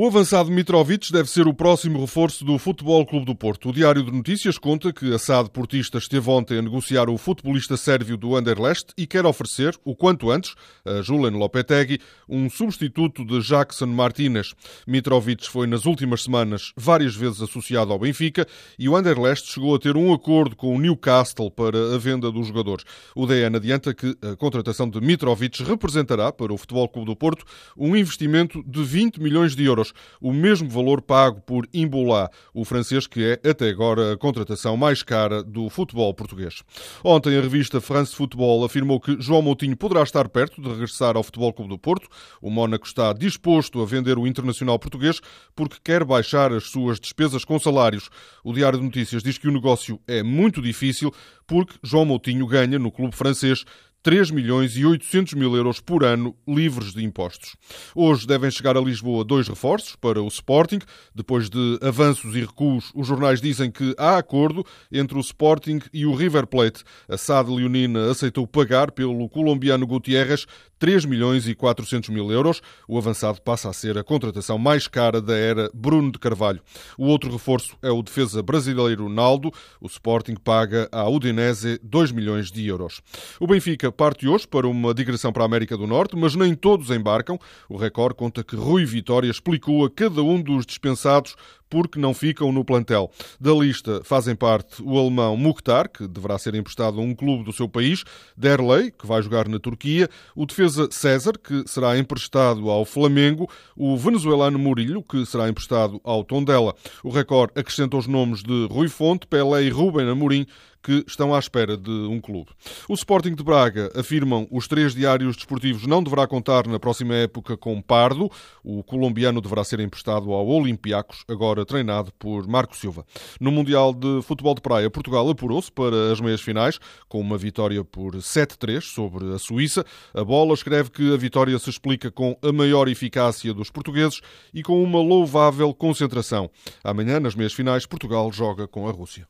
O avançado Mitrovic deve ser o próximo reforço do Futebol Clube do Porto. O Diário de Notícias conta que a SAD Portista esteve ontem a negociar o futebolista sérvio do Anderlecht e quer oferecer, o quanto antes, a Julen Lopetegui, um substituto de Jackson Martinez. Mitrovic foi nas últimas semanas várias vezes associado ao Benfica e o Anderlecht chegou a ter um acordo com o Newcastle para a venda dos jogadores. O DN adianta que a contratação de Mitrovic representará para o Futebol Clube do Porto um investimento de 20 milhões de euros euros, o mesmo valor pago por Imbolá, o francês que é até agora a contratação mais cara do futebol português. Ontem a revista France Football afirmou que João Moutinho poderá estar perto de regressar ao Futebol Clube do Porto. O Mónaco está disposto a vender o internacional português porque quer baixar as suas despesas com salários. O Diário de Notícias diz que o negócio é muito difícil porque João Moutinho ganha no clube francês 3 milhões e 800 mil euros por ano livres de impostos. Hoje devem chegar a Lisboa dois reforços para o Sporting. Depois de avanços e recuos, os jornais dizem que há acordo entre o Sporting e o River Plate. A SAD Leonina aceitou pagar pelo colombiano Gutierrez 3 milhões e 400 mil euros. O avançado passa a ser a contratação mais cara da era Bruno de Carvalho. O outro reforço é o defesa brasileiro Naldo. O Sporting paga à Udinese 2 milhões de euros. O Benfica parte hoje para uma digressão para a América do Norte, mas nem todos embarcam. O Record conta que Rui Vitória explicou a cada um dos dispensados porque não ficam no plantel. Da lista fazem parte o alemão Mukhtar, que deverá ser emprestado a um clube do seu país, Derley, que vai jogar na Turquia, o defesa César, que será emprestado ao Flamengo, o venezuelano Murilho, que será emprestado ao Tondela. O Record acrescenta os nomes de Rui Fonte, Pelé e Ruben Amorim, que estão à espera de um clube. O Sporting de Braga, afirmam os três diários desportivos, não deverá contar na próxima época com Pardo. O colombiano deverá ser emprestado ao Olympiacos, agora treinado por Marco Silva. No Mundial de Futebol de Praia, Portugal apurou-se para as meias finais com uma vitória por 7-3 sobre a Suíça. A bola escreve que a vitória se explica com a maior eficácia dos portugueses e com uma louvável concentração. Amanhã, nas meias finais, Portugal joga com a Rússia.